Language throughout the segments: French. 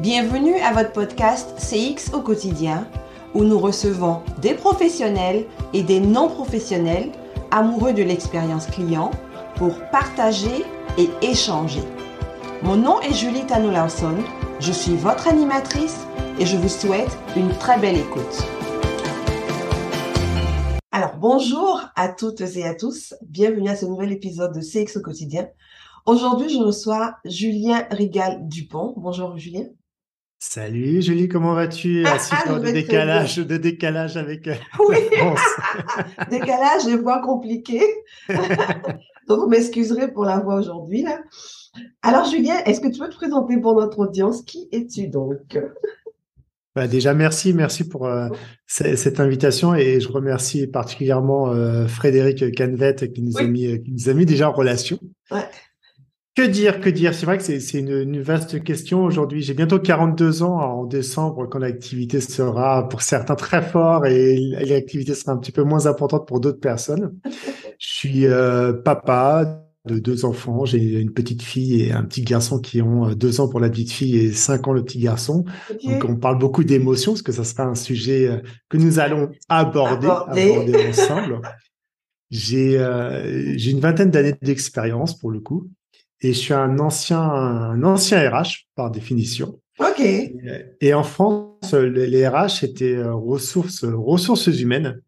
Bienvenue à votre podcast CX au quotidien, où nous recevons des professionnels et des non-professionnels amoureux de l'expérience client pour partager et échanger. Mon nom est Julie Tano je suis votre animatrice et je vous souhaite une très belle écoute. Alors bonjour à toutes et à tous, bienvenue à ce nouvel épisode de CX au quotidien. Aujourd'hui, je reçois Julien Rigal Dupont. Bonjour Julien. Salut Julie, comment vas-tu? Ah, à ah, heures de très décalage, de décalage avec euh, Oui. Décalage des voix compliquées. Donc, vous m'excuserez pour la voix aujourd'hui. là. Alors, Julien, est-ce que tu peux te présenter pour notre audience? Qui es-tu donc? Bah, déjà, merci, merci pour euh, cette invitation et je remercie particulièrement euh, Frédéric Canvet qui nous a mis, qui nous a mis déjà en relation. Ouais. Que dire, que dire? C'est vrai que c'est une, une vaste question aujourd'hui. J'ai bientôt 42 ans en décembre quand l'activité sera pour certains très fort et l'activité sera un petit peu moins importante pour d'autres personnes. Je suis euh, papa de deux enfants. J'ai une petite fille et un petit garçon qui ont euh, deux ans pour la petite fille et cinq ans le petit garçon. Donc on parle beaucoup d'émotions parce que ça sera un sujet euh, que nous allons aborder, Aborder. aborder ensemble. J'ai euh, j'ai une vingtaine d'années d'expérience pour le coup et je suis un ancien un ancien RH par définition. Ok. Et, et en France, les les RH étaient euh, ressources ressources humaines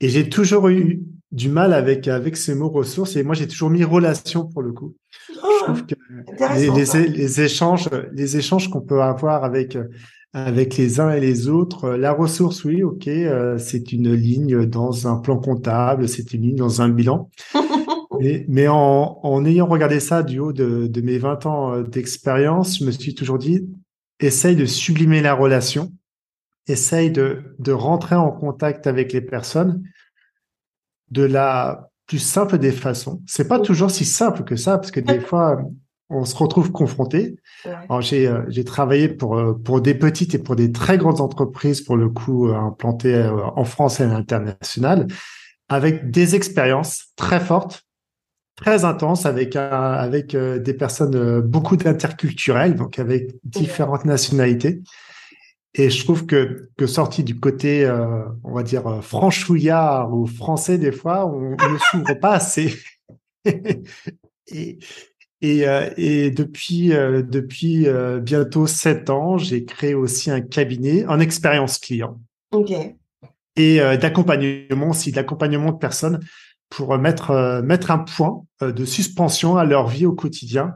et j'ai toujours eu du mal avec avec ces mots ressources et moi j'ai toujours mis relation pour le coup. Je Oh, trouve que les, les échanges, les échanges qu'on peut avoir avec avec les uns et les autres, la ressource, oui, ok, euh, c'est une ligne dans un plan comptable, c'est une ligne dans un bilan. Mais, mais en, en ayant regardé ça du haut de, de mes 20 ans euh, d'expérience, je me suis toujours dit, essaye de sublimer la relation, essaye de, de rentrer en contact avec les personnes de la plus simple des façons. C'est pas toujours si simple que ça, parce que des fois, on se retrouve confronté. Ouais. J'ai euh, travaillé pour euh, pour des petites et pour des très grandes entreprises pour le coup euh, implantées en France et à l'international avec des expériences très fortes, très intenses avec avec euh, des personnes euh, beaucoup d'interculturels donc avec différentes nationalités. Et je trouve que que sorti du côté euh, on va dire franchouillard ou français des fois on, ne s'ouvre pas assez. et et, euh, et depuis euh, depuis bientôt sept ans, j'ai créé aussi un cabinet en expérience client Ok. et d'accompagnement aussi, d'accompagnement de personnes pour mettre euh, mettre un point euh, de suspension à leur vie au quotidien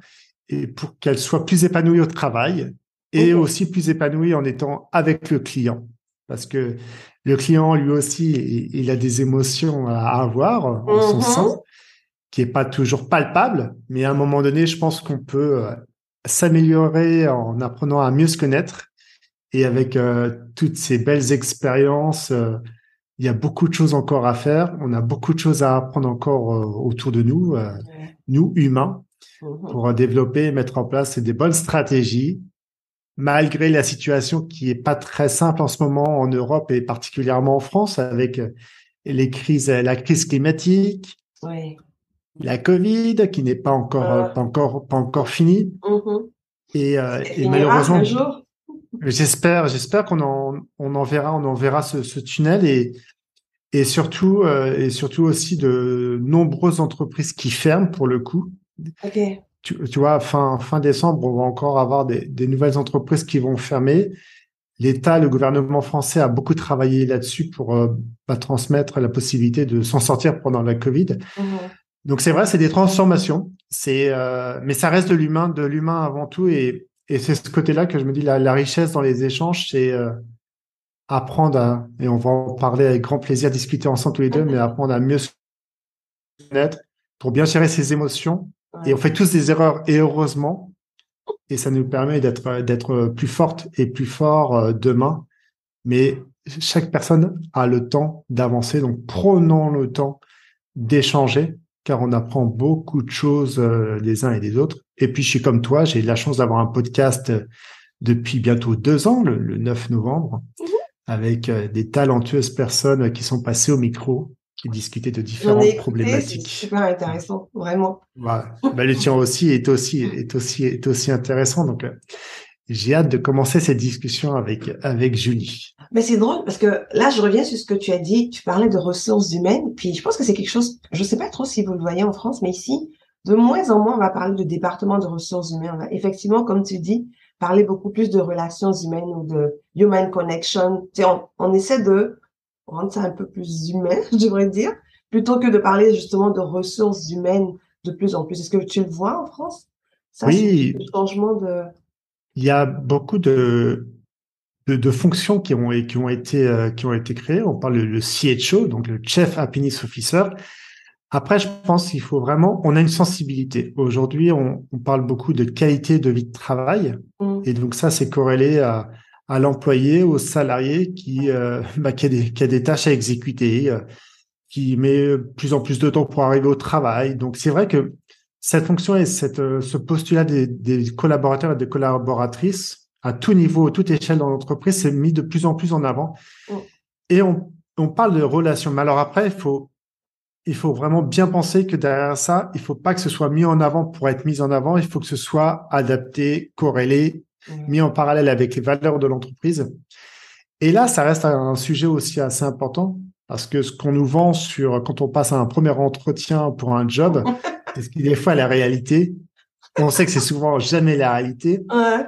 et pour qu'elles soient plus épanouies au travail et Ok. aussi plus épanouies en étant avec le client parce que le client lui aussi il, a des émotions à avoir en son Mhm. sein qui est pas toujours palpable, mais à un moment donné, je pense qu'on peut euh, s'améliorer en apprenant à mieux se connaître. Et avec euh, toutes ces belles expériences, euh, il y a beaucoup de choses encore à faire. On a beaucoup de choses à apprendre encore euh, autour de nous, euh, nous humains, Mhm. pour euh, développer et mettre en place des bonnes stratégies, malgré la situation qui est pas très simple en ce moment en Europe et particulièrement en France avec les crises, la crise climatique, la Covid qui n'est pas encore Ah. euh, pas encore pas encore finie Mhm. et, euh, malheureusement un jour. J'espère j'espère qu'on en on en verra on en verra ce, ce tunnel et et surtout euh, et surtout aussi de nombreuses entreprises qui ferment pour le coup Ok. tu, tu vois fin fin décembre on va encore avoir des, des nouvelles entreprises qui vont fermer L'État, le gouvernement français a beaucoup travaillé là-dessus pour euh, bah, transmettre la possibilité de s'en sortir pendant la Covid. Mhm. Donc c'est vrai, c'est des transformations. C'est, euh, mais ça reste de l'humain, de l'humain avant tout, et, et c'est ce côté-là que je me dis la, la richesse dans les échanges, c'est euh, apprendre à, et on va en parler avec grand plaisir, discuter ensemble tous les deux, Mhm. mais apprendre à mieux se connaître pour bien gérer ses émotions. Et on fait tous des erreurs, et heureusement, et ça nous permet d'être d'être plus forte et plus fort euh, demain. Mais chaque personne a le temps d'avancer, donc prenons le temps d'échanger car on apprend beaucoup de choses euh, les uns et les autres. Et puis, je suis comme toi, j'ai la chance d'avoir un podcast euh, depuis bientôt deux ans, le, le 9 novembre, Mhm. avec euh, des talentueuses personnes qui sont passées au micro et discuter de différentes écouté, c'est problématiques. super intéressant, vraiment. Voilà. Bah, le tien aussi est aussi est aussi est aussi intéressant. Donc, euh, j'ai hâte de commencer cette discussion avec avec Julie. Mais c'est drôle parce que là, je reviens sur ce que tu as dit. Tu parlais de ressources humaines, puis je pense que c'est quelque chose. Je sais pas trop si vous le voyez en France, mais ici, de moins en moins, on va parler de département de ressources humaines. On va effectivement, comme tu dis, parler beaucoup plus de relations humaines ou de human connection. Tu sais, on, on essaie de rendre ça un peu plus humain, je devrais dire, plutôt que de parler justement de ressources humaines de plus en plus. Est-ce que tu le vois en France? Ça, Oui. Le changement de. Il y a beaucoup de de, de fonctions qui ont qui ont été euh, qui ont été créées. On parle le CHO, donc le Chief Happiness Officer. Après, je pense qu'il faut vraiment, on a une sensibilité. Aujourd'hui, on, on, parle beaucoup de qualité de vie de travail, mm. et donc ça, c'est corrélé à, à l'employé, au salarié qui, euh, bah, qui, a des, qui a des tâches à exécuter, euh, qui met plus en plus de temps pour arriver au travail. Donc c'est vrai que cette fonction et cette, euh, ce postulat des, des, collaborateurs et des collaboratrices à tout niveau, à toute échelle dans l'entreprise, c'est mis de plus en plus en avant. Mm. Et on, on parle de relations. Mais alors après, il faut, il faut vraiment bien penser que derrière ça, il faut pas que ce soit mis en avant pour être mis en avant. Il faut que ce soit adapté, corrélé, mm. mis en parallèle avec les valeurs de l'entreprise. Et là, ça reste un sujet aussi assez important parce que ce qu'on nous vend sur quand on passe à un premier entretien pour un job, c'est ce qui des fois la réalité. On sait que c'est souvent jamais la réalité. Ouais.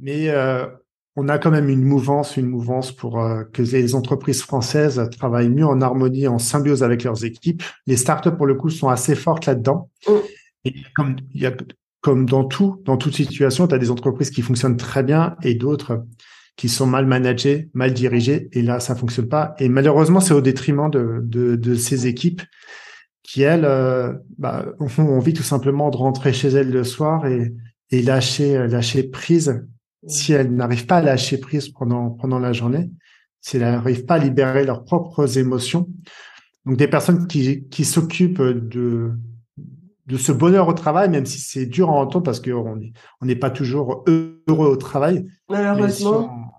Mais euh, on a quand même une mouvance, une mouvance pour euh, que les entreprises françaises travaillent mieux en harmonie, en symbiose avec leurs équipes. Les startups, pour le coup, sont assez fortes là-dedans. Mm. Et comme il y a, comme dans tout, dans toute situation, tu as des entreprises qui fonctionnent très bien et d'autres qui sont mal managés, mal dirigés, et là, ça fonctionne pas. Et malheureusement, c'est au détriment de, de, de, ces équipes qui, elles, euh, bah, ont envie tout simplement de rentrer chez elles le soir et, et lâcher, lâcher prise. Si elles n'arrivent pas à lâcher prise pendant, pendant la journée, si elles n'arrivent pas à libérer leurs propres émotions. Donc, des personnes qui, qui s'occupent de, de ce bonheur au travail, même si c'est dur à entendre parce qu'on n'est on n'est pas toujours heureux au travail. Malheureusement.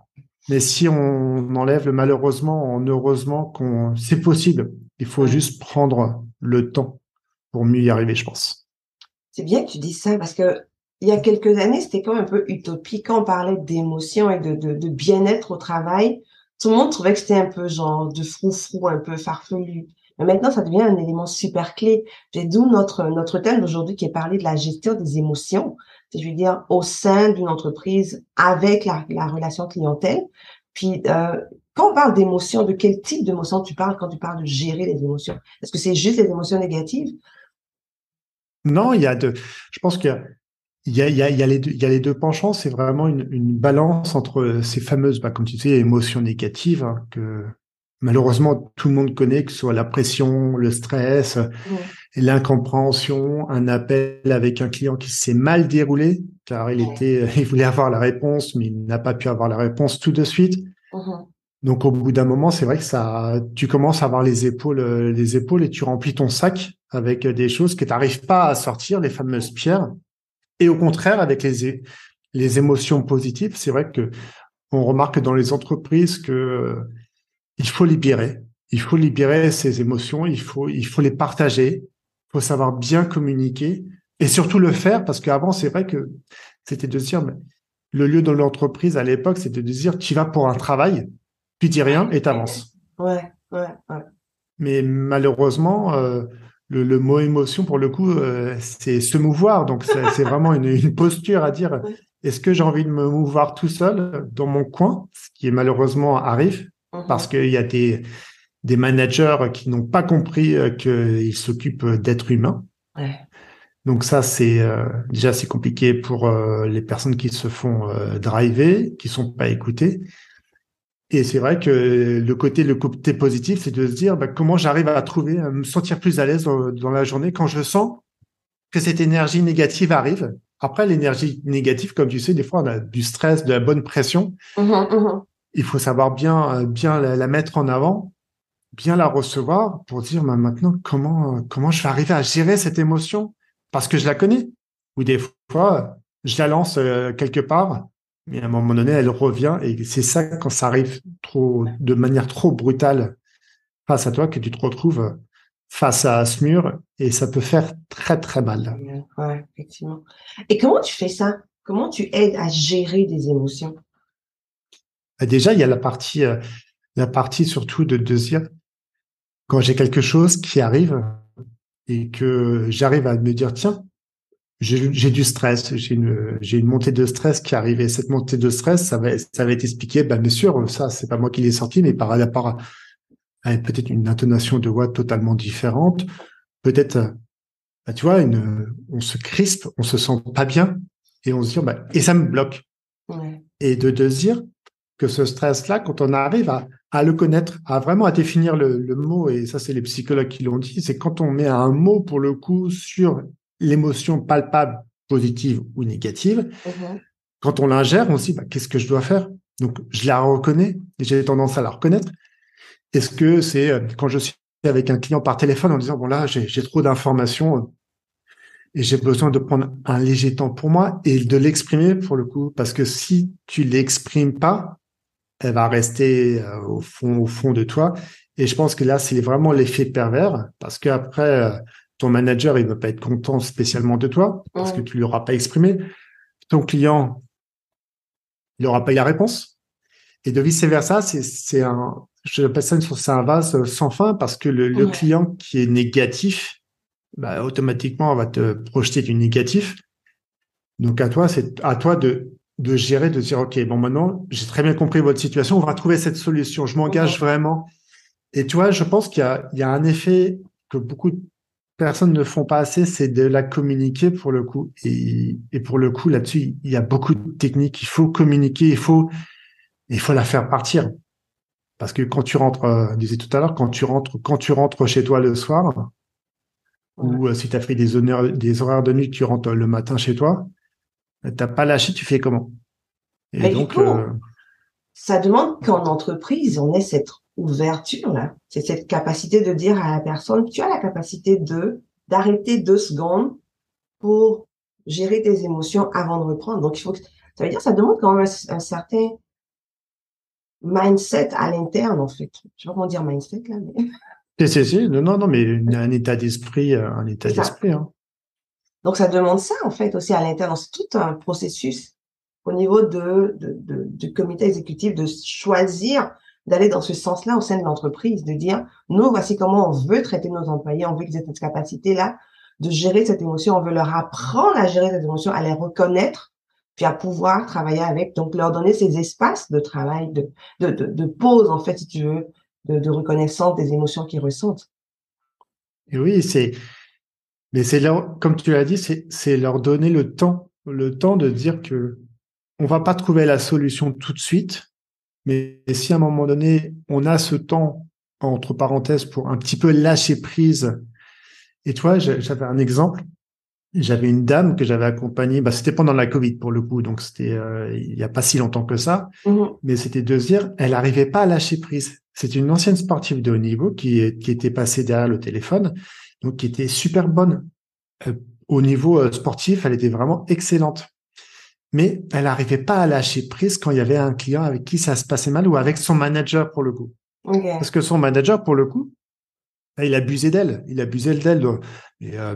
Mais si on, enlève le malheureusement en heureusement, qu'on c'est possible. Il faut juste prendre le temps pour mieux y arriver, je pense. C'est bien que tu dis ça parce que il y a quelques années, c'était quand même un peu utopique quand on parlait d'émotion et de, bien-être au travail. Tout le monde trouvait que c'était un peu genre de frou-frou, un peu farfelu. Mais maintenant, ça devient un élément super clé. D'où notre, thème d'aujourd'hui qui est parlé de la gestion des émotions. Je veux dire, au sein d'une entreprise avec la, la relation clientèle. Puis, euh, quand on parle d'émotions, de quel type d'émotions tu parles quand tu parles de gérer les émotions? Est-ce que c'est juste les émotions négatives? Non, il y a de, je pense qu'il y y a, y y les deux, deux penchants. C'est vraiment une, une balance entre ces fameuses, bah, comme tu émotions négatives hein, que malheureusement tout le monde connaît, que ce soit la pression, le stress, l'incompréhension, un appel avec un client qui s'est mal déroulé car il était, il voulait avoir la réponse, mais il n'a pas pu avoir la réponse tout de suite. Mm-hmm. Donc au bout d'un moment, c'est vrai que ça, tu commences à avoir les épaules, les épaules et tu remplis ton sac avec des choses que tu n'arrives pas à sortir, les fameuses pierres. Et au contraire, avec les émotions positives, c'est vrai que on remarque dans les entreprises que il faut libérer. Il faut libérer ses émotions. Il faut, il faut les partager. Il faut savoir bien communiquer et surtout le faire parce qu'avant, c'est vrai que c'était de dire, le lieu de l'entreprise à l'époque, c'était de dire, tu vas pour un travail, tu dis rien et t'avances. Ouais, ouais, ouais. Mais malheureusement, euh, le, le, mot émotion, pour le coup, euh, c'est se mouvoir. Donc, c'est vraiment une, une, posture à dire, est-ce que j'ai envie de me mouvoir tout seul dans mon coin, ce qui est malheureusement arrive, Mhm. parce qu'il y a des, des managers qui n'ont pas compris euh, qu'ils s'occupent d'êtres humains. Ouais. Donc ça, c'est euh, déjà c'est compliqué pour euh, les personnes qui se font driver, qui sont pas écoutées. Et c'est vrai que le côté le côté positif, c'est de se dire bah, comment j'arrive à trouver, à me sentir plus à l'aise dans, la journée quand je sens que cette énergie négative arrive. Après, l'énergie négative, comme tu sais, des fois on a du stress, de la bonne pression. Mhm, mhm il faut savoir bien, bien la, mettre en avant, bien la recevoir pour dire bah, maintenant comment, comment je vais arriver à gérer cette émotion? Parce que je la connais. Ou des fois, je la lance euh, quelque part, mais à un moment donné, elle revient et c'est ça quand ça arrive trop, de manière trop brutale face à toi que tu te retrouves face à ce mur et ça peut faire très très mal. Ouais, effectivement. Et comment tu fais ça? Comment tu aides à gérer des émotions? Bah, Déjà, il y a la partie, euh, la partie surtout de, de dire, quand j'ai quelque chose qui arrive et que j'arrive à me dire, tiens, j'ai du stress, j'ai une, une montée de stress qui arrive et cette montée de stress, ça va, ça va être expliqué, ben, bien sûr, ça, c'est pas moi qui l'ai sorti, mais par rapport à, peut-être une intonation de voix totalement différente, peut-être, bah, tu vois, une, on se crispe, on se sent pas bien et on se dit, bah, et ça me bloque. Et de, de dire que ce stress-là, quand on arrive à, à le connaître, à vraiment à définir le, le mot, et ça, c'est les psychologues qui l'ont dit, c'est quand on met un mot pour le coup sur l'émotion palpable, positive ou négative, mm-hmm. quand on l'ingère, on se dit, bah, qu'est-ce que je dois faire? Donc, je la reconnais, j'ai tendance à la reconnaître. Est-ce que c'est euh, quand je suis avec un client par téléphone en disant, bon là, j'ai trop d'informations euh, et j'ai besoin de prendre un léger temps pour moi et de l'exprimer pour le coup, parce que si tu l'exprimes pas, elle va rester euh, au fond, au fond de toi. Et je pense que là, c'est vraiment l'effet pervers, parce qu'après, ton manager, il va pas être content spécialement de toi, parce que tu lui auras pas exprimé. Ton client, il n'aura pas eu la réponse. Et de vice versa, c'est un, je ça c'est un vase sans fin parce que le, client qui est négatif, bah, automatiquement, on va te projeter du négatif. Donc à toi, c'est à toi de, de gérer, de dire, OK, bon, maintenant, j'ai très bien compris votre situation, on va trouver cette solution, je m'engage vraiment. Et tu vois, je pense qu'il y y a un effet que beaucoup de personnes ne font pas assez, c'est de la communiquer pour le coup. Et, et pour le coup, là-dessus, il y a beaucoup de techniques. Il faut communiquer, il faut, il faut la faire partir. Parce que quand tu rentres, euh, disais tout à l'heure, quand tu rentres, quand tu rentres chez toi le soir, ou euh, si tu as fait des, honneurs, des horaires de nuit, tu rentres le matin chez toi, t'as pas lâché, tu fais comment? Et donc, euh, ça demande qu'en entreprise, on ait cette ouverture là, c'est cette capacité de dire à la personne, tu as la capacité de d'arrêter deux secondes pour gérer tes émotions avant de reprendre. Donc, il faut que, ça veut dire, ça demande quand même un certain mindset à l'interne, en fait. Je sais pas comment dire mindset, là, mais. Si, si, Non, non, mais un état d'esprit, euh, un état d'esprit, hein. Donc, ça demande ça, en fait, aussi à l'interne. C'est tout un processus au niveau de, de, de, du comité exécutif de choisir d'aller dans ce sens-là au sein de l'entreprise, de dire, nous, voici comment on veut traiter nos employés, on veut qu'ils aient cette capacité-là de gérer cette émotion, on veut leur apprendre à gérer cette émotion, à les reconnaître puis à pouvoir travailler avec, donc leur donner ces espaces de travail, de, de, de, pause, en fait, si tu veux, de, de reconnaissance des émotions qu'ils ressentent. Et oui, c'est, mais c'est leur, comme tu l'as dit, c'est, c'est leur donner le temps, le temps de dire que on va pas trouver la solution tout de suite, mais si à un moment donné, on a ce temps, entre parenthèses, pour un petit peu lâcher prise, et toi, j'avais un exemple, j'avais une dame que j'avais accompagnée, bah, c'était pendant la Covid pour le coup, donc c'était euh, il y a pas si longtemps que ça, mmh mais c'était de se dire, elle arrivait pas à lâcher prise. C'est une ancienne sportive de haut niveau qui, qui était passée derrière le téléphone, donc qui était super bonne. Euh, au niveau euh, sportif, elle était vraiment excellente. Mais elle n'arrivait pas à lâcher prise quand il y avait un client avec qui ça se passait mal ou avec son manager pour le coup. Parce que son manager, pour le coup, il abusait d'elle. Il abusait d'elle de, euh,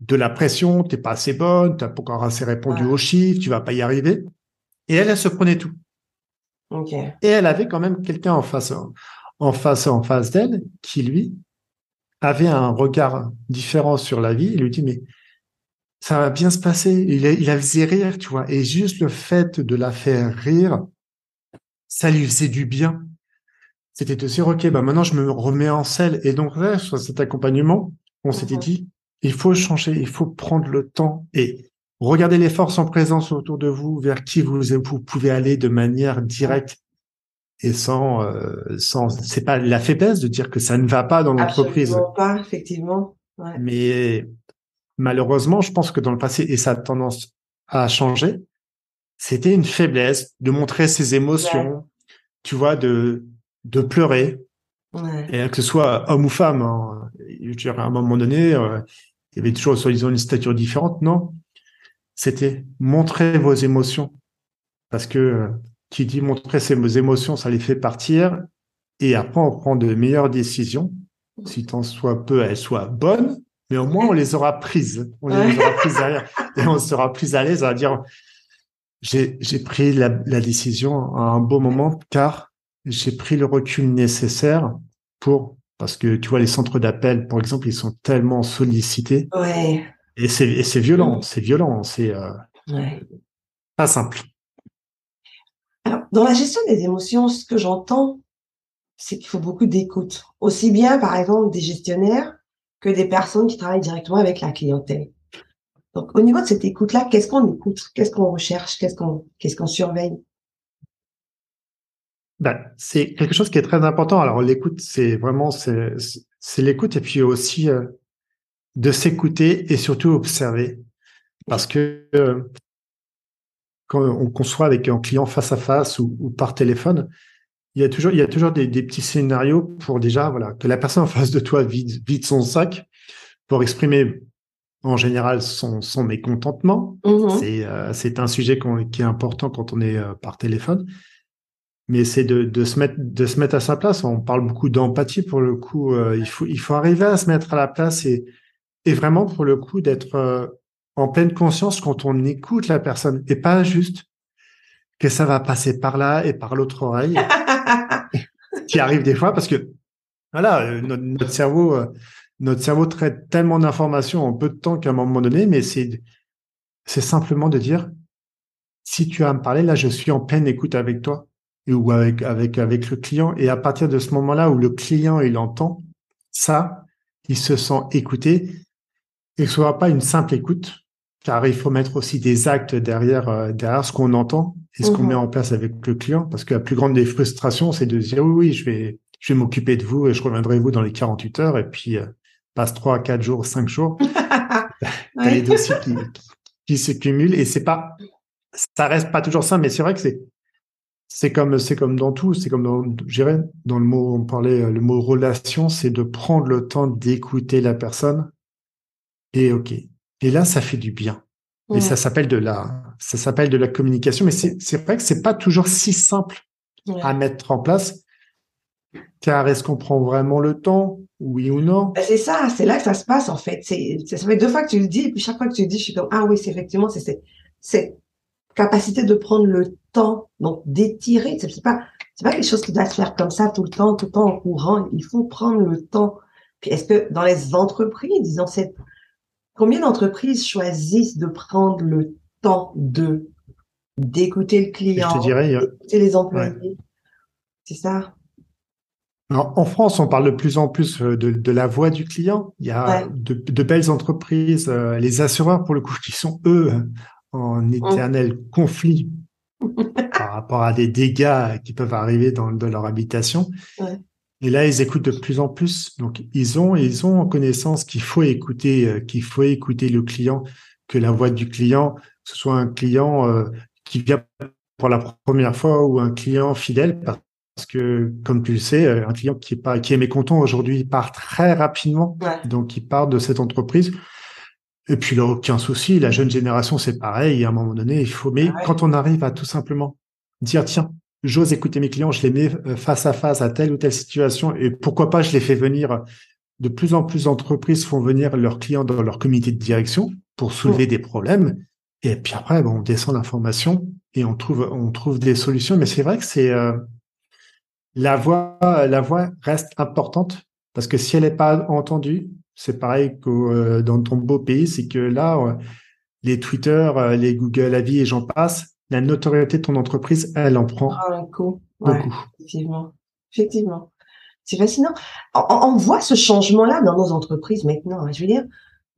de la pression. T'es pas assez bonne. T'as pas encore assez répondu aux chiffres. Tu vas pas y arriver. Et elle, elle se prenait tout. Et elle avait quand même quelqu'un en face, en face, en face d'elle, qui lui avait un regard différent sur la vie. Il lui dit mais ça va bien se passer. Il, il la faisait rire, tu vois. Et juste le fait de la faire rire, ça lui faisait du bien c'était de dire, OK, bah maintenant je me remets en selle. Et donc là, sur cet accompagnement, on s'était dit, il faut changer, il faut prendre le temps et regarder les forces en présence autour de vous, vers qui vous, vous pouvez aller de manière directe et sans, euh, sans, c'est pas la faiblesse de dire que ça ne va pas dans l'entreprise. pas, effectivement. Ouais. Mais malheureusement, je pense que dans le passé, et ça a tendance à changer, c'était une faiblesse de montrer ses émotions, tu vois, de de pleurer, et que ce soit homme ou femme. Hein. Je dirais, à un moment donné, euh, il y avait toujours soi-disant une stature différente. Non, c'était montrer vos émotions, parce que euh, qui dit montrer ses émotions, ça les fait partir, et après on prend de meilleures décisions, si tant soit peu elles soient bonnes, mais au moins on les aura prises, on les aura prises derrière, et on sera plus à l'aise à dire j'ai pris la, la, décision à un beau moment car j'ai pris le recul nécessaire pour parce que tu vois les centres d'appel par exemple ils sont tellement sollicités. Ouais. et c'est violent. Mm. c'est violent. C'est euh, ouais. pas simple. Alors dans la gestion des émotions ce que j'entends c'est qu'il faut beaucoup d'écoute. Aussi bien par exemple des gestionnaires que des personnes qui travaillent directement avec la clientèle. Donc, au niveau de cette écoute-là, qu'est-ce qu'on écoute? Qu'est-ce qu'on recherche? Qu'est-ce qu'on surveille? Ben, c'est quelque chose qui est très important. Alors, l'écoute, c'est vraiment c'est l'écoute et puis aussi euh, de s'écouter et surtout observer, parce que euh, quand on conçoit avec un client face à face ou, par téléphone, il y a toujours il y a toujours des, des, petits scénarios pour déjà voilà que la personne en face de toi vide vide son sac pour exprimer en général son, son mécontentement. Mmh c'est euh, c'est un sujet qui est important quand on est euh, par téléphone. Mais c'est de, de, se mettre de se mettre à sa place. On parle beaucoup d'empathie pour le coup. Euh, il faut il faut arriver à se mettre à la place et et vraiment pour le coup d'être en pleine conscience quand on écoute la personne et pas juste que ça va passer par là et par l'autre oreille. qui arrive des fois parce que voilà notre, notre cerveau notre cerveau traite tellement d'informations en peu de temps qu'à un moment donné, mais c'est, c'est simplement de dire, si tu as à me parler, là, je suis en pleine écoute avec toi ou avec, avec, avec le client. Et à partir de ce moment-là où le client, il entend ça, il se sent écouté et ce soit pas une simple écoute, car il faut mettre aussi des actes derrière, euh, derrière ce qu'on entend et ce qu'on met mhm. en place avec le client. Parce que la plus grande des frustrations, c'est de dire, oui, oui, je vais, je vais m'occuper de vous et je reviendrai vous dans les 48 heures. Et puis, euh, passe trois, quatre jours, cinq jours, t'as les dossiers qui, qui, se cumulent et c'est pas, ça reste pas toujours ça, mais c'est vrai que c'est, c'est comme, c'est comme dans tout, c'est comme dans, j'irais, dans le mot, on parlait, le mot relation, c'est de prendre le temps d'écouter la personne et ok. Et là, ça fait du bien. Et ça s'appelle de la, ça s'appelle de la communication, mais c'est, vrai que c'est pas toujours si simple à mettre en place. Car est-ce qu'on prend vraiment le temps? Oui ou non? Ben, C'est ça, c'est là que ça se passe en fait. C'est, ça fait deux fois que tu le dis, et puis chaque fois que tu le dis, je suis comme ah oui, c'est effectivement c'est cette, capacité de prendre le temps, donc d'étirer. C'est pas c'est pas quelque chose qui doit se faire comme ça tout le temps, tout le temps en courant. Il faut prendre le temps. Puis est-ce que dans les entreprises, disons c'est combien d'entreprises choisissent de prendre le temps de d'écouter le client, je te dirais, d'écouter les employés? C'est ça? En France, on parle de plus en plus euh, de, la voix du client. Il y a de, belles entreprises, euh, les assureurs pour le coup, qui sont eux en éternel conflit par rapport à des dégâts qui peuvent arriver dans, leur habitation. Et là, ils écoutent de plus en plus. Donc, ils ont, ils ont en connaissance qu'il faut écouter, euh, qu'il faut écouter le client, que la voix du client, que ce soit un client qui vient pour la première fois ou un client fidèle, parce que, comme tu le sais, euh, un client qui est pas qui est mécontent aujourd'hui, il part très rapidement. Donc, il part de cette entreprise. Et puis, il n'a aucun souci. La jeune génération, c'est pareil. À un moment donné, il faut. Mais quand on arrive à tout simplement dire, tiens, j'ose écouter mes clients, je les mets euh, face à face à telle ou telle situation, et pourquoi pas, je les fais venir. De plus en plus d'entreprises font venir leurs clients dans leur comité de direction pour soulever des problèmes. Et puis après, bon, on descend l'information et on trouve, on trouve des solutions. Mais c'est vrai que c'est, euh, la voix, la voix reste importante parce que si elle n'est pas entendue, c'est pareil que euh, dans ton beau pays, c'est que là, euh, les Twitter, les Google Avis et j'en passe, la notoriété de ton entreprise, elle en prend ah, beaucoup. effectivement, effectivement, c'est fascinant. On, voit ce changement-là dans nos entreprises maintenant. Hein, je veux dire,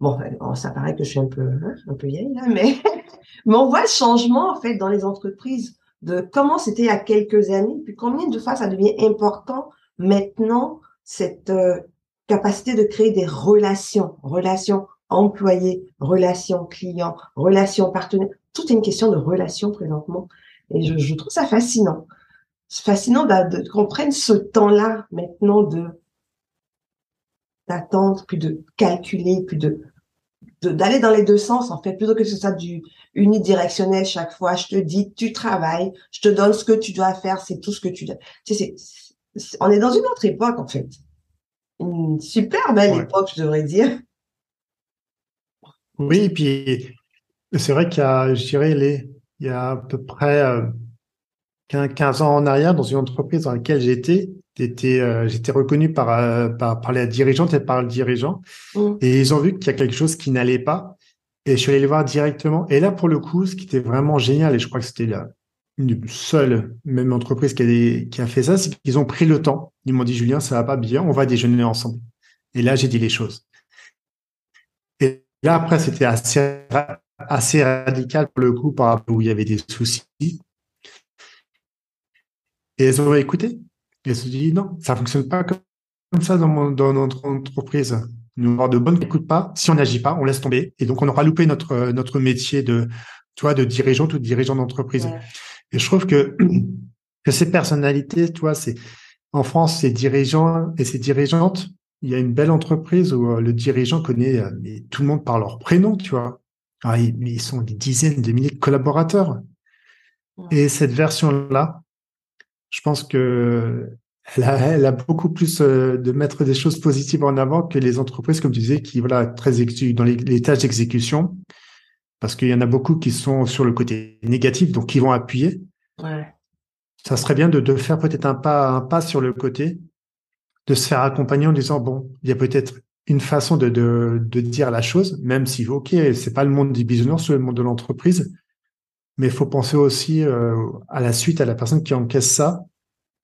bon, ça paraît que je suis un peu, hein, un peu vieille là, mais mais on voit le changement en fait dans les entreprises de comment c'était il y a quelques années, puis combien de fois ça devient important maintenant, cette euh, capacité de créer des relations, relations employés, relations clients, relations partenaires. Tout est une question de relations présentement. Et je, je trouve ça fascinant. C'est fascinant qu'on prenne ce temps-là maintenant de d'attendre, puis de calculer, puis de d'aller dans les deux sens en fait plutôt que ce soit du unidirectionnel chaque fois je te dis tu travailles je te donne ce que tu dois faire c'est tout ce que tu dois tu sais, on est dans une autre époque en fait une super belle époque je devrais dire oui puis c'est vrai qu'il y a je dirais les il y a à peu près 15 ans en arrière, dans une entreprise dans laquelle j'étais, j'étais j'étais reconnu par, par, par la dirigeante et par le dirigeant, mmh. et ils ont vu qu'il y a quelque chose qui n'allait pas, et je suis allé les voir directement. Et là, pour le coup, ce qui était vraiment génial, et je crois que c'était la une seule même entreprise qui a, qui a fait ça, c'est qu'ils ont pris le temps. Ils m'ont dit, Julien, ça va pas bien, on va déjeuner ensemble. Et là, j'ai dit les choses. Et là, après, c'était assez, assez radical pour le coup, par rapport où il y avait des soucis. Et elles ont écouté. Et elles se sont dit, non, ça fonctionne pas comme ça dans, dans notre entreprise. Nous avoir de bonnes écoute pas. Si on n'agit pas, on laisse tomber. Et donc, on aura loupé notre, notre métier de, tu vois, de dirigeant ou de dirigeant d'entreprise. Et je trouve que, que ces personnalités, tu vois, c'est, en France, ces dirigeants et ces dirigeantes, il y a une belle entreprise où euh, le dirigeant connaît euh, tout le monde par leur prénom, tu vois. Ah, ils, ils sont des dizaines de milliers de collaborateurs. Et cette version-là, je pense que elle a, beaucoup plus euh, de mettre des choses positives en avant que les entreprises, comme tu disais, qui voilà très dans les, tâches d'exécution, parce qu'il y en a beaucoup qui sont sur le côté négatif, donc qui vont appuyer. Ouais. Ça serait bien de, de faire peut-être un pas un pas sur le côté, de se faire accompagner en disant bon, il y a peut-être une façon de, de, de dire la chose, même si ok, c'est pas le monde du business, c'est le monde de l'entreprise, mais il faut penser aussi euh, à la suite, à la personne qui encaisse ça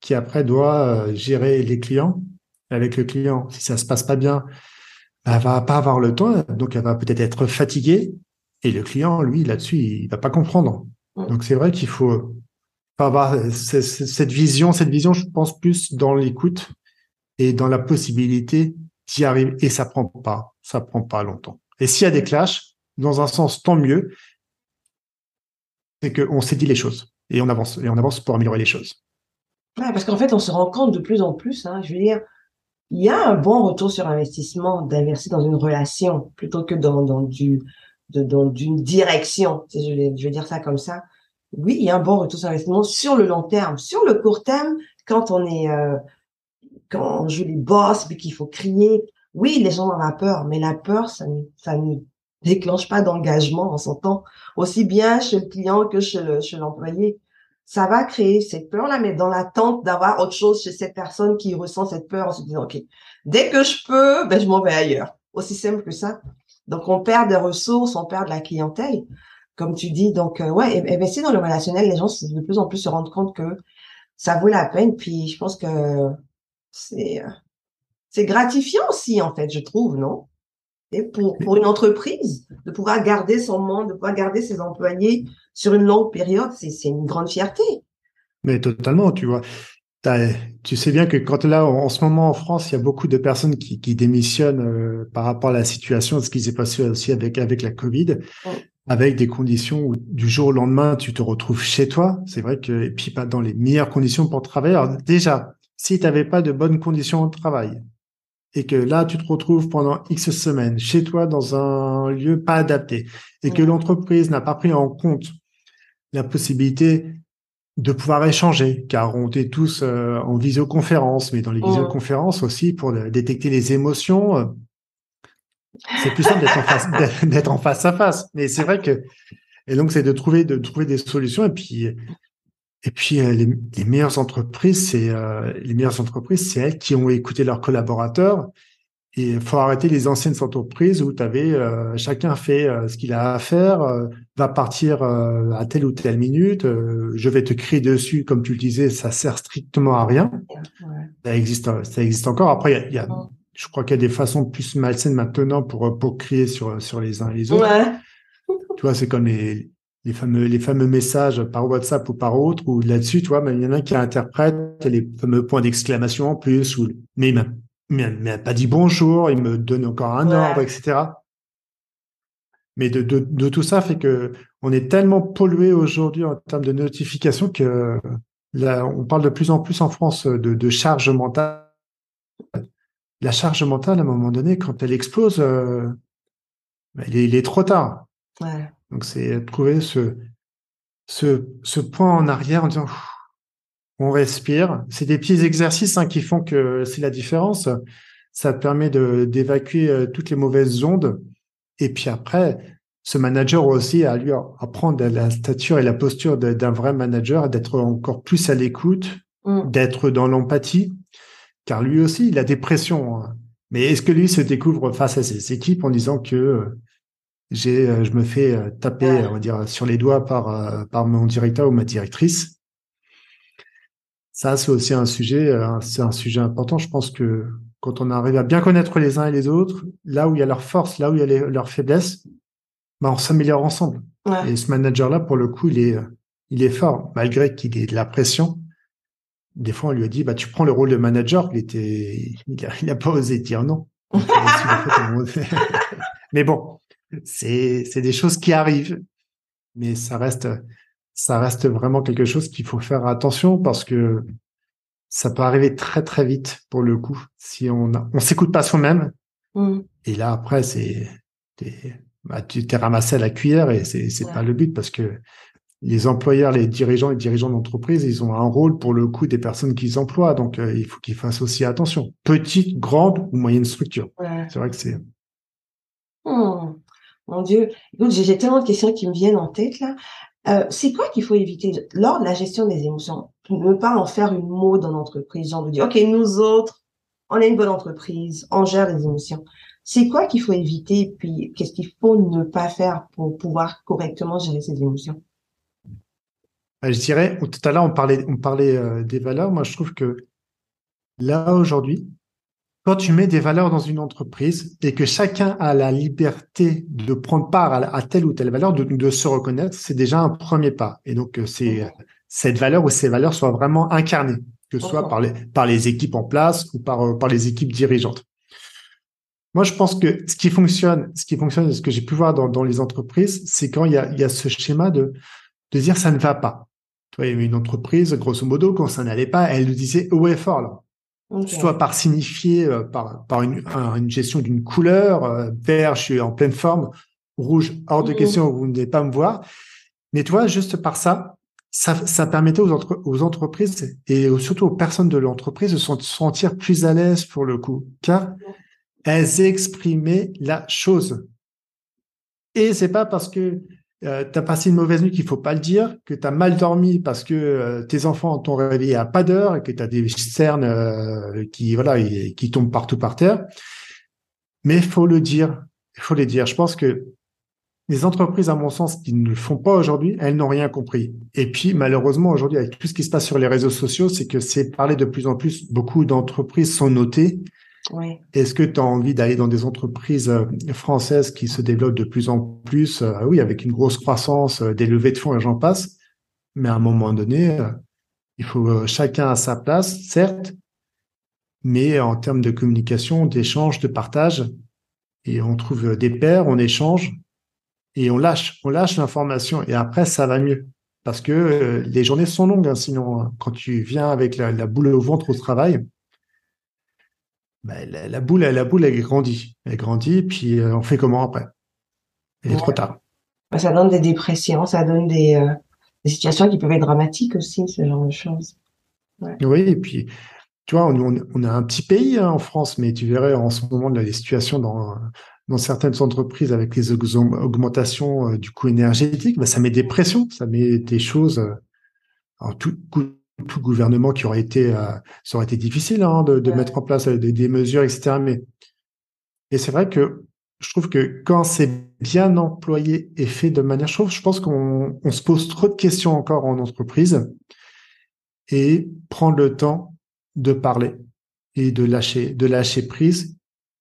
qui après doit euh, gérer les clients. Avec le client, si ça se passe pas bien, bah, elle va pas avoir le temps, donc elle va peut-être être fatiguée. Et le client, lui, là-dessus, il va pas comprendre. Donc c'est vrai qu'il faut pas avoir cette vision. Cette vision, je pense plus dans l'écoute et dans la possibilité d'y arriver. Et ça prend pas, ça prend pas longtemps. Et s'il y a des clashs, dans un sens, tant mieux. C'est qu'on s'est dit les choses et on avance et on avance pour améliorer les choses parce qu'en fait, on se rend compte de plus en plus, hein, je veux dire, il y a un bon retour sur investissement d'investir dans une relation plutôt que dans, dans du dans d'une direction. Je vais dire ça comme ça. Oui, il y a un bon retour sur investissement sur le long terme. Sur le court terme, quand on est euh, quand on joue les boss puis qu'il faut crier, oui, les gens ont la peur, mais la peur, ça ne, ça ne déclenche pas d'engagement, en son temps, aussi bien chez le client que chez le chez l'employé ça va créer cette peur-là, mais dans l'attente d'avoir autre chose chez cette personne qui ressent cette peur en se disant, OK, dès que je peux, ben, je m'en vais ailleurs. Aussi simple que ça. Donc, on perd des ressources, on perd de la clientèle, comme tu dis. Donc, euh, ouais, investir dans le relationnel, les gens de plus en plus se rendent compte que ça vaut la peine. Puis, je pense que c'est, euh, c'est gratifiant aussi, en fait, je trouve, non? Et pour, pour une entreprise, de pouvoir garder son monde, de pouvoir garder ses employés sur une longue période, c'est une grande fierté. Mais totalement, tu vois. Tu sais bien que quand là, en, ce moment en France, il y a beaucoup de personnes qui, qui démissionnent euh, par rapport à la situation, ce qui s'est passé aussi avec avec la Covid, avec des conditions où du jour au lendemain, tu te retrouves chez toi. C'est vrai que et puis pas dans les meilleures conditions pour travailler. Alors déjà, si tu n'avais pas de bonnes conditions de travail, et que là, tu te retrouves pendant X semaines chez toi dans un lieu pas adapté. Et que l'entreprise n'a pas pris en compte la possibilité de pouvoir échanger, car on est tous euh, en visioconférence, mais dans les visioconférences aussi pour détecter les émotions, euh, c'est plus simple d'être en en face à face. Mais c'est vrai que, et donc c'est de trouver, de trouver des solutions. Et puis et puis euh, les, les, meilleures entreprises, c'est euh, les meilleures entreprises, c'est elles qui ont écouté leurs collaborateurs. Et il faut arrêter les anciennes entreprises où tu avais euh, chacun fait ce qu'il a à faire, va partir à telle ou telle minute. je vais te crier dessus, comme tu le disais, ça sert strictement à rien. Ça existe, ça existe encore. Après, il y a, y a je crois qu'il y a des façons plus malsaines maintenant pour pour crier sur sur les uns et les autres. Ouais. Tu vois, c'est comme les les fameux les fameux messages par WhatsApp ou par autre ou là-dessus tu vois il y en a qui interprètent les fameux points d'exclamation en plus ou mais il m'a pas dit bonjour il me donne encore un ordre etc mais de, de, de, tout ça fait que on est tellement pollué aujourd'hui en termes de notifications que là on parle de plus en plus en France de, de charge mentale. La charge mentale à un moment donné quand elle explose euh, il, est, il est trop tard ouais. Donc c'est trouver ce, ce, ce point en arrière en disant on respire. C'est des petits exercices hein, qui font que c'est la différence. Ça permet d'évacuer euh, toutes les mauvaises ondes. Et puis après, ce manager aussi a lui apprendre la stature et la posture d'un vrai manager, d'être encore plus à l'écoute, mm. d'être dans l'empathie, car lui aussi, il a des pressions. Hein. Mais est-ce que lui se découvre face à ses équipes en disant que j'ai, euh, je me fais euh, taper, on va dire, sur les doigts par par mon directeur ou ma directrice Ça, c'est aussi un sujet, c'est un sujet important. Je pense que quand on arrive à bien connaître les uns et les autres, là où il y a leur force, là où il y a leurs faiblesses, bah, on s'améliore ensemble. Et ce manager-là, pour le coup, il est, il est fort, malgré qu'il ait de la pression. Des fois, on lui a dit, bah, tu prends le rôle de manager. Il était, il a, pas osé dire non. Mais bon, c'est, c'est des choses qui arrivent. Mais ça reste, ça reste vraiment quelque chose qu'il faut faire attention parce que ça peut arriver très très vite pour le coup si on a, on s'écoute pas soi-même. Mm. Et là après c'est bah, tu t'es ramassé à la cuillère et c'est c'est pas le but parce que les employeurs, les dirigeants et dirigeants d'entreprise, ils ont un rôle pour le coup des personnes qu'ils emploient. Donc, euh, il faut qu'ils fassent aussi attention. Petite, grande ou moyenne structure. C'est vrai que c'est. Hmm. Mon Dieu. j'ai tellement de questions qui me viennent en tête là. Euh, c'est quoi qu'il faut éviter lors de la gestion des émotions? Ne pas en faire une mode dans l'entreprise. Genre de dire, OK, nous autres, on est une bonne entreprise, on gère les émotions. C'est quoi qu'il faut éviter, puis qu'est-ce qu'il faut ne pas faire pour pouvoir correctement gérer ces émotions? Bah, Je dirais, tout à l'heure, on parlait, on parlait euh, des valeurs. Moi, je trouve que là, aujourd'hui, quand tu mets des valeurs dans une entreprise et que chacun a la liberté de prendre part à, telle ou telle valeur, de, de se reconnaître, c'est déjà un premier pas. Et donc, euh, c'est cette valeur ou ces valeurs soient vraiment incarnées, que ce soit par les, par les équipes en place ou par, euh, par les équipes dirigeantes. Moi, je pense que ce qui fonctionne, ce qui fonctionne, ce que j'ai pu voir dans, dans les entreprises, c'est quand il y, a, il y a ce schéma de, de dire ça ne va pas. Tu vois, il y avait une entreprise, grosso modo, quand ça n'allait pas, elle nous disait haut et fort là. Soit par signifier euh, par, par une, une gestion d'une couleur, euh, vert, je suis en pleine forme, rouge, hors de mmh. question, vous n'allez pas me voir. Mais tu vois, juste par ça, ça, ça permettait aux, aux entreprises et surtout aux personnes de l'entreprise de se sentir plus à l'aise pour le coup, car elles exprimaient la chose. Et c'est pas parce que euh, tu as passé une mauvaise nuit qu'il faut pas le dire, que tu as mal dormi parce que euh, tes enfants t'ont réveillé à pas d'heure et que tu as des cernes euh, qui voilà qui tombent partout par terre. Mais faut le dire, faut le dire. Je pense que les entreprises, à mon sens, qui ne le font pas aujourd'hui, elles n'ont rien compris. Et puis, malheureusement, aujourd'hui, avec tout ce qui se passe sur les réseaux sociaux, c'est que c'est parlé de plus en plus. Beaucoup d'entreprises sont notées est-ce que tu as envie d'aller dans des entreprises euh, françaises qui se développent de plus en plus, euh, oui, avec une grosse croissance, euh, des levées de fonds et j'en passe, mais à un moment donné, il faut chacun à sa place, certes, mais en termes de communication, d'échange, de partage, et on trouve des pairs, on échange et on lâche, on lâche l'information et après ça va mieux parce que les journées sont longues. Hein, sinon, hein. quand tu viens avec la boule au ventre au travail, bah, la, boule, la boule, elle grandit. Elle grandit, puis euh, on fait comment après? Il est trop tard. Bah, ça donne des dépressions, ça donne des, euh, des, situations qui peuvent être dramatiques aussi, ce genre de choses. Oui, et puis, tu vois, on, on, a un petit pays hein, en France, mais tu verrais en ce moment les situations dans, dans certaines entreprises avec les augmentations euh, du coût énergétique, bah, ça met des pressions, ça met des choses. en tout, tout gouvernement qui aurait été, euh, ça aurait été difficile hein, de, de mettre en place euh, des, des mesures, etc. Mais et c'est vrai que je trouve que quand c'est bien employé et fait de manière, je, je pense qu'on on se pose trop de questions encore en entreprise et prendre le temps de parler et de lâcher, de lâcher prise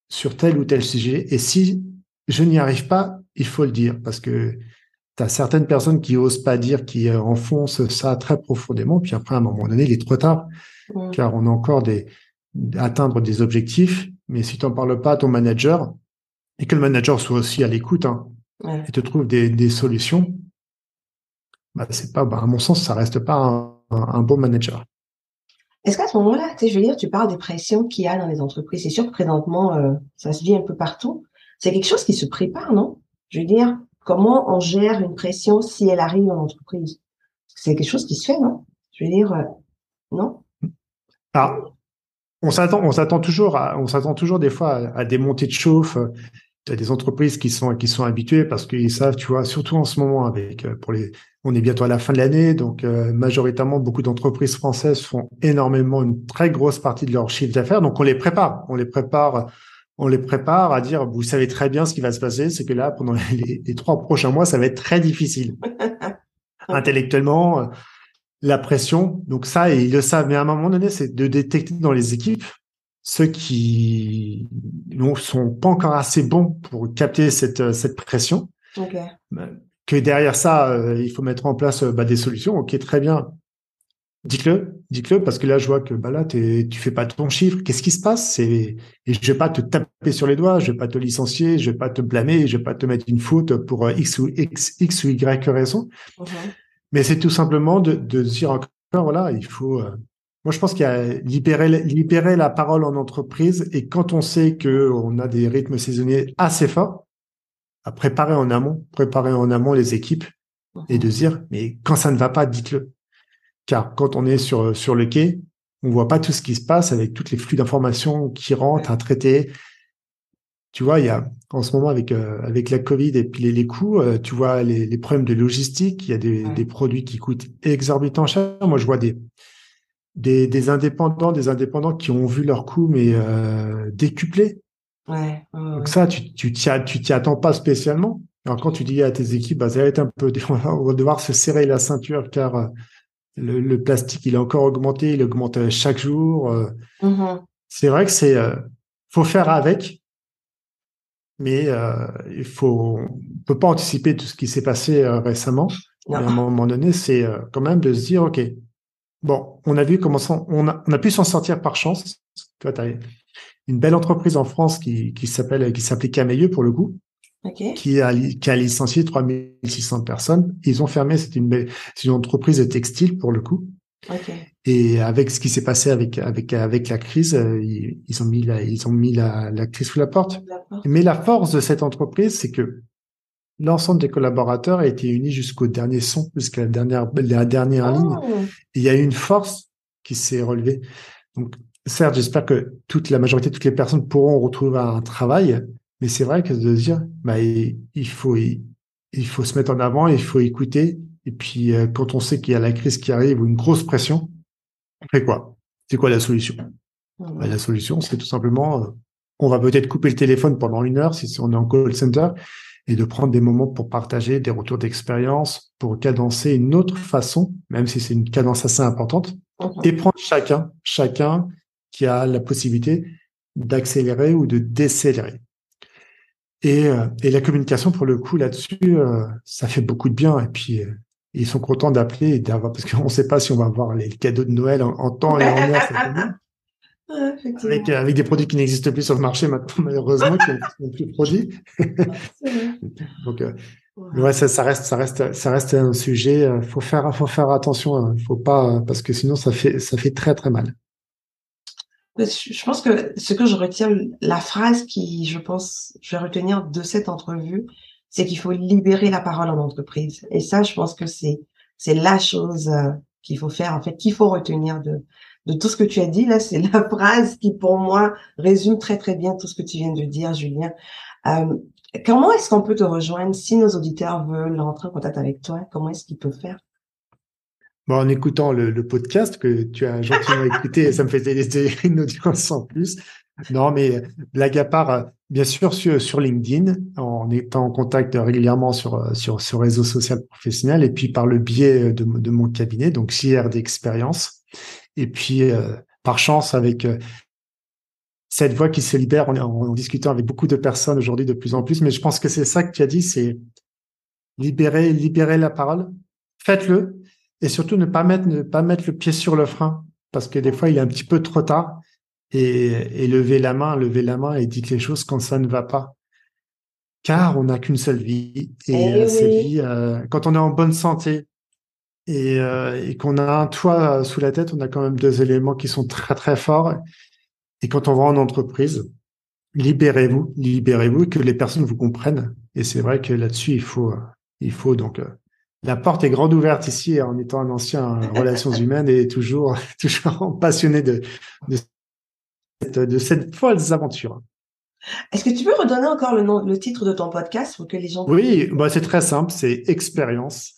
sur tel ou tel sujet. Et si je n'y arrive pas, il faut le dire parce que tu as certaines personnes qui osent pas dire, qui enfoncent ça très profondément, puis après, à un moment donné, il est trop tard, car on a encore des, atteindre des objectifs, mais si tu n'en parles pas à ton manager, et que le manager soit aussi à l'écoute, hein, et te trouve des, des solutions, bah, c'est pas, bah, à mon sens, ça reste pas un, un, bon manager. Est-ce qu'à ce, moment-là, tu je veux dire, tu parles des pressions qu'il y a dans les entreprises. C'est sûr que présentement, euh, ça se vit un peu partout. C'est quelque chose qui se prépare, non? Je veux dire, comment on gère une pression si elle arrive dans l'entreprise. C'est quelque chose qui se fait, non? Je veux dire, euh, non? Ah, on s'attend, toujours, à, des fois à, des montées de chauffe. tu as des entreprises qui sont qui sont habituées parce qu'ils savent, tu vois, surtout en ce moment avec euh, pour les, on est bientôt à la fin de l'année, donc euh, majoritairement beaucoup d'entreprises françaises font énormément une très grosse partie de leur chiffre d'affaires, donc on les prépare, on les prépare, on les prépare à dire, vous savez très bien ce qui va se passer, c'est que là pendant les, les, trois prochains mois, ça va être très difficile intellectuellement. La pression, donc ça, ils le savent, mais à un moment donné, c'est de détecter dans les équipes ceux qui ne sont pas encore assez bons pour capter cette, cette pression. Bah, que derrière ça, euh, il faut mettre en place bah, des solutions. Ok, très bien. Dites-le, dites-le, parce que là, je vois que bah là, tu fais pas ton chiffre. Qu'est-ce qui se passe? Et je vais pas te taper sur les doigts, je vais pas te licencier, je vais pas te blâmer, je vais pas te mettre une faute pour euh, X ou X, X ou Y raison. Mais c'est tout simplement de, de dire encore, voilà, il faut, euh, moi, je pense qu'il y a libérer, libérer la parole en entreprise et quand on sait que on a des rythmes saisonniers assez forts, à préparer en amont, préparer en amont les équipes et de dire, mais quand ça ne va pas, dites-le. Car quand on est sur, sur le quai, on voit pas tout ce qui se passe avec tous les flux d'informations qui rentrent à traiter. Tu vois, il y a en ce moment avec euh, avec la Covid et puis les, coûts, euh, tu vois les, les, problèmes de logistique. Il y a des, des produits qui coûtent exorbitant cher. Moi, je vois des des, des, indépendants, des indépendants qui ont vu leur coût mais euh, décuplé. Ouais, Donc ça, tu tu tu t'y attends pas spécialement. Alors quand tu dis à tes équipes, bah, ça va être un peu, on va devoir se serrer la ceinture car le, le, plastique il est encore augmenté, il augmente euh, chaque jour. Euh. Mm-hmm. C'est vrai que c'est faut faire avec, mais il faut on peut pas anticiper tout ce qui s'est passé récemment. à un moment donné, c'est quand même de se dire ok, Bon, on a vu comment on a, on a pu s'en sortir par chance. Tu vois, as une belle entreprise en France qui, qui s'appelle, qui s'appelait Cameilleux pour le coup. Qui a, qui a licencié 3600 personnes. Ils ont fermé. C'est une belle, une entreprise de textile pour le coup. Et avec ce qui s'est passé avec avec avec la crise, euh, ils, ils ont mis la ils ont mis la, la crise sous la porte. Mais la force de cette entreprise, c'est que l'ensemble des collaborateurs a été uni jusqu'au dernier son, jusqu'à la dernière, la dernière ligne. Oh. il y a eu une force qui s'est relevée. Donc, certes, j'espère que toute la majorité, toutes les personnes pourront retrouver un travail, mais c'est vrai que de dire, bah, il, faut, il, faut se mettre en avant, il faut écouter. Et puis, euh, quand on sait qu'il y a la crise qui arrive ou une grosse pression, on fait quoi? C'est quoi la solution? Bah, la solution, c'est tout simplement, euh, on va peut-être couper le téléphone pendant une heure si on est en call center et de prendre des moments pour partager des retours d'expérience, pour cadencer une autre façon, même si c'est une cadence assez importante, mhm. et prendre chacun, chacun qui a la possibilité d'accélérer ou de décélérer. Et, euh, et la communication, pour le coup, là-dessus, euh, ça fait beaucoup de bien. Et puis, euh, ils sont contents d'appeler et d'avoir, parce qu'on ne sait pas si on va avoir les cadeaux de Noël en, temps et en heure avec, avec, des produits qui n'existent plus sur le marché maintenant, malheureusement, qui sont plus produits. Donc, euh, ouais, ça, ça, reste, ça reste, ça reste un sujet. Euh, faut faire, faut faire attention. Hein. Faut pas, parce que sinon, ça fait, ça fait très très mal. Je pense que ce que je retiens, la phrase qui, je pense, je vais retenir de cette entrevue, c'est qu'il faut libérer la parole en entreprise. Et ça, je pense que c'est, c'est la chose euh, qu'il faut faire, en fait, qu'il faut retenir de, de tout ce que tu as dit. Là, c'est la phrase qui, pour moi, résume très, très bien tout ce que tu viens de dire, Julien. Euh, comment est-ce qu'on peut te rejoindre si nos auditeurs veulent rentrer en contact avec toi? Comment est-ce qu'ils peuvent faire? Bon, en écoutant le, podcast que tu as gentiment écouté, ça me faisait laisser une audience en plus. Non, mais blague à part, bien sûr sur, LinkedIn, en étant en contact régulièrement sur sur ce réseau social professionnel, et puis par le biais de, mon cabinet, donc JR d'expérience. Et puis, euh, par chance, avec euh, cette voix qui se libère, en, discutant avec beaucoup de personnes aujourd'hui de plus en plus, mais je pense que c'est ça que tu as dit, c'est libérer, libérer la parole. Faites-le et surtout ne pas mettre, ne pas mettre le pied sur le frein parce que des fois il est un petit peu trop tard et, et lever la main, lever la main et dites les choses quand ça ne va pas. Car on n'a qu'une seule vie et, eh cette vie, euh, quand on est en bonne santé, et, euh, et qu'on a un toit sous la tête, on a quand même deux éléments qui sont très très forts. Et quand on va en entreprise, libérez-vous, libérez-vous, que les personnes vous comprennent. Et c'est vrai que là-dessus, il faut, il faut donc euh, la porte est grande ouverte ici en étant un ancien relations humaines et toujours toujours passionné de de cette, de cette folle aventure. Est-ce que tu peux redonner encore le nom, le titre de ton podcast pour que les gens. Oui, bah c'est très simple, c'est expérience.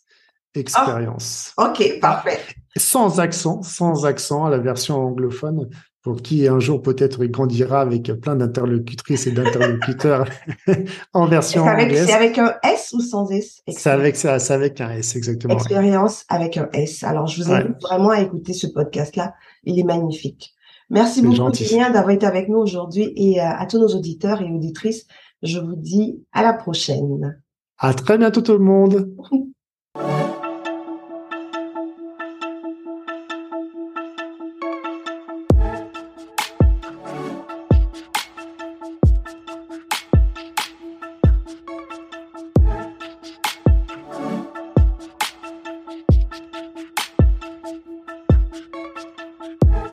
Expérience. Oh, ok, parfait. Sans accent, sans accent à la version anglophone pour qui un jour peut-être il grandira avec plein d'interlocutrices et d'interlocuteurs en version anglaise. C'est avec un S ou sans S? C'est avec, c'est avec un S, exactement. Expérience avec un S. Alors, je vous invite vraiment à écouter ce podcast-là. Il est magnifique. Merci beaucoup, Julien, d'avoir été avec nous aujourd'hui et euh, à tous nos auditeurs et auditrices, je vous dis à la prochaine. À très bientôt tout le monde.